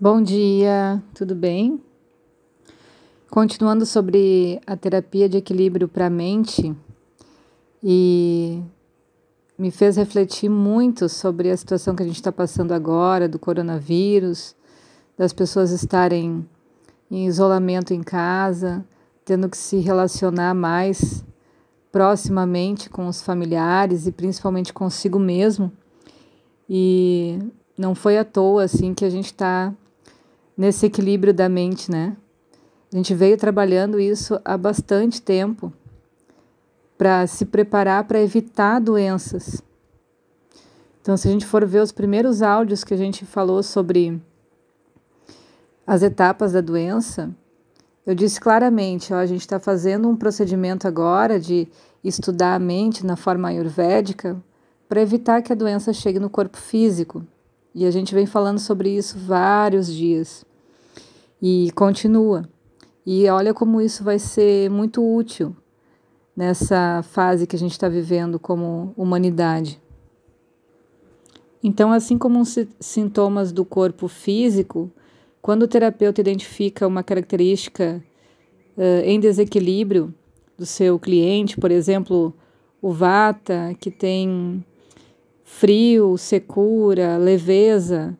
Bom dia, tudo bem? Continuando sobre a terapia de equilíbrio para a mente, e me fez refletir muito sobre a situação que a gente está passando agora, do coronavírus, das pessoas estarem em isolamento em casa, tendo que se relacionar mais proximamente com os familiares e principalmente consigo mesmo. E não foi à toa assim que a gente está nesse equilíbrio da mente, né? A gente veio trabalhando isso há bastante tempo para se preparar para evitar doenças. Então, se a gente for ver os primeiros áudios que a gente falou sobre as etapas da doença, eu disse claramente: ó, a gente está fazendo um procedimento agora de estudar a mente na forma ayurvédica para evitar que a doença chegue no corpo físico. E a gente vem falando sobre isso vários dias. E continua. E olha como isso vai ser muito útil nessa fase que a gente está vivendo como humanidade. Então, assim como os sintomas do corpo físico, quando o terapeuta identifica uma característica uh, em desequilíbrio do seu cliente, por exemplo, o vata, que tem frio, secura, leveza,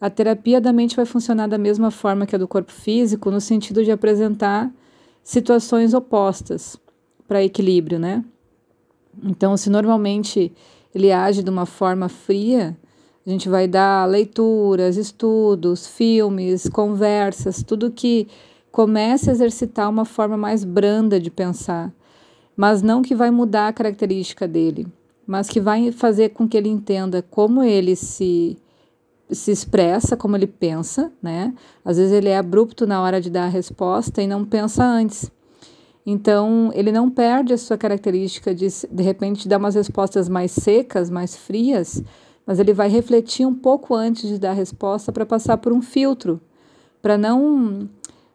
a terapia da mente vai funcionar da mesma forma que a do corpo físico, no sentido de apresentar situações opostas para equilíbrio, né? Então, se normalmente ele age de uma forma fria, a gente vai dar leituras, estudos, filmes, conversas, tudo que comece a exercitar uma forma mais branda de pensar, mas não que vai mudar a característica dele, mas que vai fazer com que ele entenda como ele se se expressa como ele pensa, né? Às vezes ele é abrupto na hora de dar a resposta e não pensa antes. Então, ele não perde a sua característica de, de repente, dar umas respostas mais secas, mais frias, mas ele vai refletir um pouco antes de dar a resposta para passar por um filtro, para não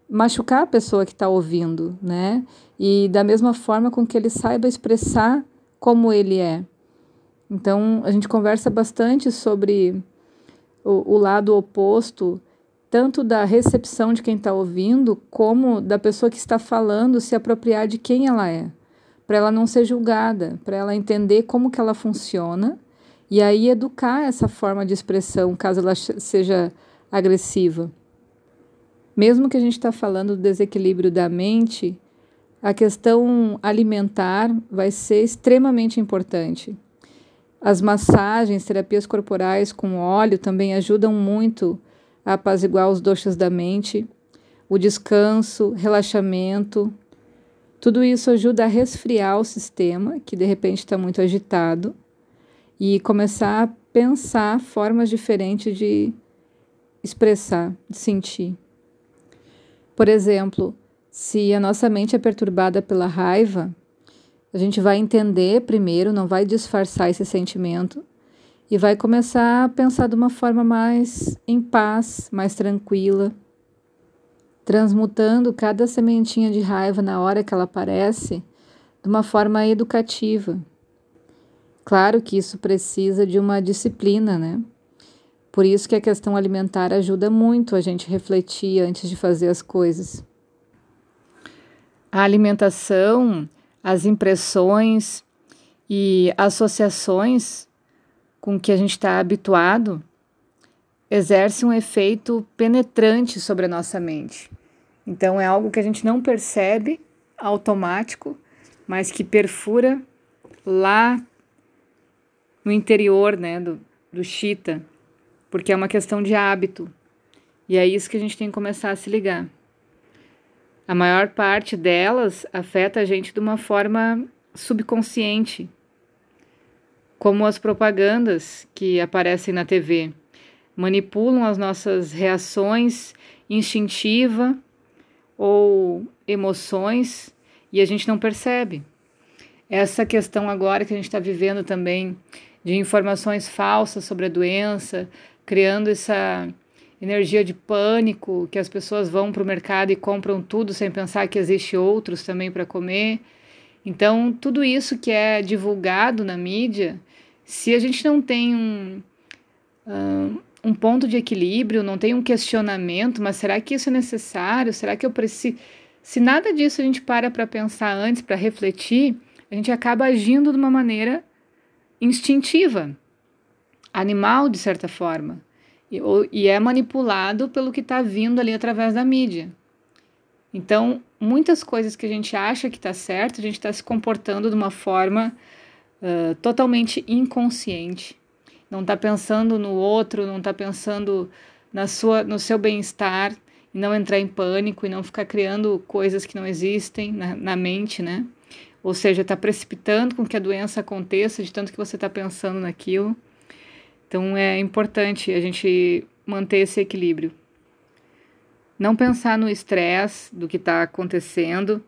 machucar a pessoa que está ouvindo, né? E da mesma forma com que ele saiba expressar como ele é. Então, a gente conversa bastante sobre o, o lado oposto, tanto da recepção de quem está ouvindo, como da pessoa que está falando se apropriar de quem ela é, para ela não ser julgada, para ela entender como que ela funciona e aí educar essa forma de expressão, caso ela seja agressiva. Mesmo que a gente está falando do desequilíbrio da mente, a questão alimentar vai ser extremamente importante. As massagens, terapias corporais com óleo também ajudam muito a apaziguar os doxas da mente. O descanso, relaxamento, tudo isso ajuda a resfriar o sistema, que de repente está muito agitado, e começar a pensar formas diferentes de expressar, de sentir. Por exemplo, se a nossa mente é perturbada pela raiva, a gente vai entender primeiro, não vai disfarçar esse sentimento e vai começar a pensar de uma forma mais em paz, mais tranquila, transmutando cada sementinha de raiva na hora que ela aparece de uma forma educativa. Claro que isso precisa de uma disciplina, né? Por isso que a questão alimentar ajuda muito a gente refletir antes de fazer as coisas. A alimentação as impressões e associações com que a gente está habituado exerce um efeito penetrante sobre a nossa mente. Então é algo que a gente não percebe automático, mas que perfura lá no interior né, do, do chita, porque é uma questão de hábito. E é isso que a gente tem que começar a se ligar. A maior parte delas afeta a gente de uma forma subconsciente, como as propagandas que aparecem na TV. Manipulam as nossas reações instintiva ou emoções e a gente não percebe. Essa questão agora que a gente está vivendo também de informações falsas sobre a doença, criando essa energia de pânico, que as pessoas vão para o mercado e compram tudo sem pensar que existe outros também para comer. Então, tudo isso que é divulgado na mídia, se a gente não tem um, uh, um ponto de equilíbrio, não tem um questionamento, mas será que isso é necessário? Será que eu preciso? Se nada disso a gente para para pensar antes, para refletir, a gente acaba agindo de uma maneira instintiva, animal de certa forma, e, e é manipulado pelo que está vindo ali através da mídia. Então, muitas coisas que a gente acha que está certo, a gente está se comportando de uma forma uh, totalmente inconsciente. Não está pensando no outro, não está pensando na sua, no seu bem-estar, e não entrar em pânico e não ficar criando coisas que não existem na, na mente, né? Ou seja, está precipitando com que a doença aconteça de tanto que você está pensando naquilo. Então é importante a gente manter esse equilíbrio. Não pensar no estresse do que está acontecendo,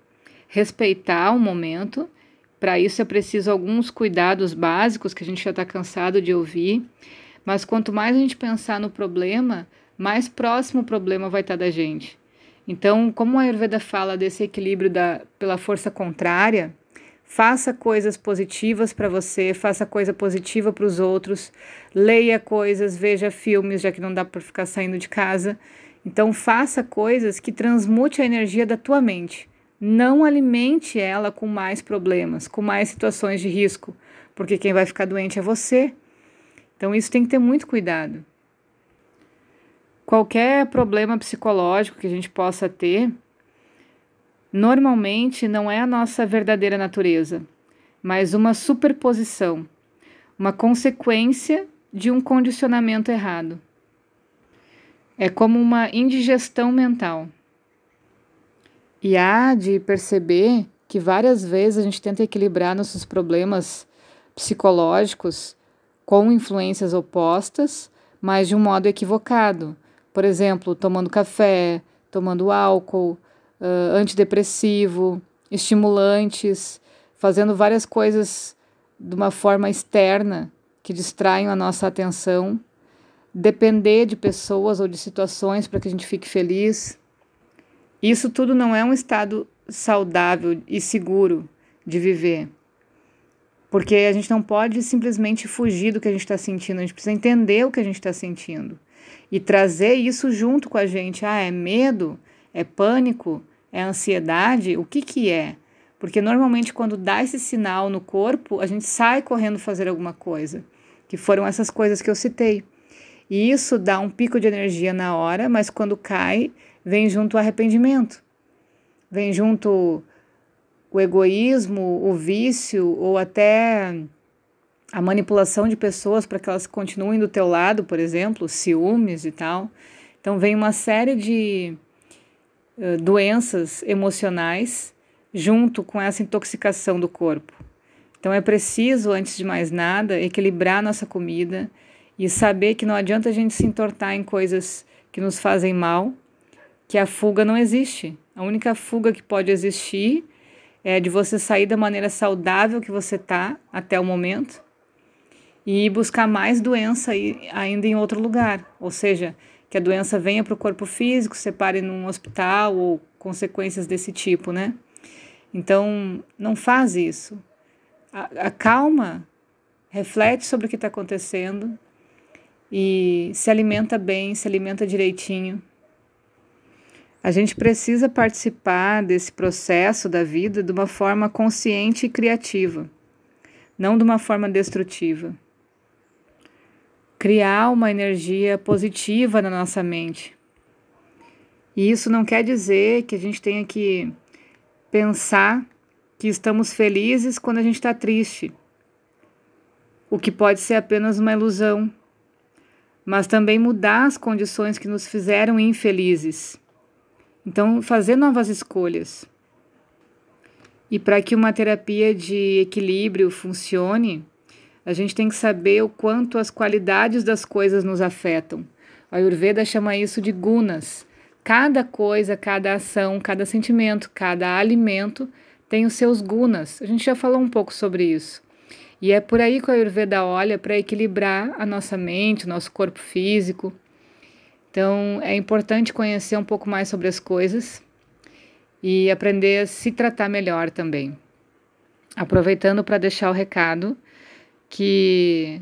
respeitar o momento. Para isso é preciso alguns cuidados básicos que a gente já está cansado de ouvir. Mas quanto mais a gente pensar no problema, mais próximo o problema vai estar tá da gente. Então, como a Ayurveda fala desse equilíbrio da, pela força contrária, Faça coisas positivas para você, faça coisa positiva para os outros, leia coisas, veja filmes, já que não dá para ficar saindo de casa. Então, faça coisas que transmute a energia da tua mente. Não alimente ela com mais problemas, com mais situações de risco, porque quem vai ficar doente é você. Então, isso tem que ter muito cuidado. Qualquer problema psicológico que a gente possa ter, normalmente não é a nossa verdadeira natureza, mas uma superposição, uma consequência de um condicionamento errado. É como uma indigestão mental. E há de perceber que várias vezes a gente tenta equilibrar nossos problemas psicológicos com influências opostas, mas de um modo equivocado. Por exemplo, tomando café, tomando álcool, uh, antidepressivo, estimulantes, fazendo várias coisas de uma forma externa que distraem a nossa atenção, depender de pessoas ou de situações para que a gente fique feliz. Isso tudo não é um estado saudável e seguro de viver. Porque a gente não pode simplesmente fugir do que a gente está sentindo, a gente precisa entender o que a gente está sentindo e trazer isso junto com a gente. Ah, é medo? É pânico? É ansiedade? O que, que é? Porque normalmente, quando dá esse sinal no corpo, a gente sai correndo fazer alguma coisa, que foram essas coisas que eu citei. E isso dá um pico de energia na hora, mas quando cai, vem junto o arrependimento, vem junto o egoísmo, o vício ou até a manipulação de pessoas para que elas continuem do teu lado, por exemplo, ciúmes e tal. Então vem uma série de doenças emocionais junto com essa intoxicação do corpo. Então é preciso, antes de mais nada, equilibrar nossa comida e saber que não adianta a gente se entortar em coisas que nos fazem mal, que a fuga não existe. A única fuga que pode existir é de você sair da maneira saudável que você está até o momento e buscar mais doença ainda em outro lugar, ou seja, que a doença venha para o corpo físico, separe num hospital ou consequências desse tipo, né? Então, não faz isso. Acalma, reflete sobre o que está acontecendo e se alimenta bem, se alimenta direitinho. A gente precisa participar desse processo da vida de uma forma consciente e criativa, não de uma forma destrutiva criar uma energia positiva na nossa mente. E isso não quer dizer que a gente tenha que pensar que estamos felizes quando a gente está triste, o que pode ser apenas uma ilusão, mas também mudar as condições que nos fizeram infelizes. Então, fazer novas escolhas. E para que uma terapia de equilíbrio funcione, a gente tem que saber o quanto as qualidades das coisas nos afetam. A Ayurveda chama isso de gunas. Cada coisa, cada ação, cada sentimento, cada alimento tem os seus gunas. A gente já falou um pouco sobre isso. E é por aí que a Ayurveda olha para equilibrar a nossa mente, o nosso corpo físico. Então, é importante conhecer um pouco mais sobre as coisas e aprender a se tratar melhor também. Aproveitando para deixar o recado que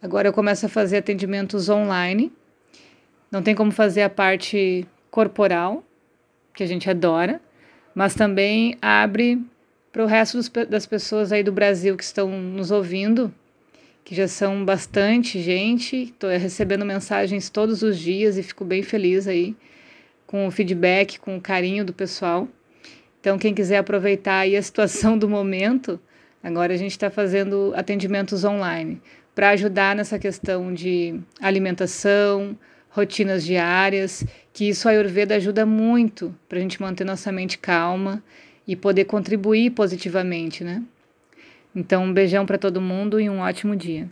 agora eu começo a fazer atendimentos online Não tem como fazer a parte corporal, que a gente adora, mas também abre para o resto dos, das pessoas aí do Brasil que estão nos ouvindo, que já são bastante gente. Estou recebendo mensagens todos os dias e fico bem feliz aí com o feedback, com o carinho do pessoal. Então, quem quiser aproveitar aí a situação do momento, agora a gente está fazendo atendimentos online para ajudar nessa questão de alimentação, rotinas diárias, que isso a Ayurveda ajuda muito para a gente manter nossa mente calma e poder contribuir positivamente, né? Então, um beijão para todo mundo e um ótimo dia.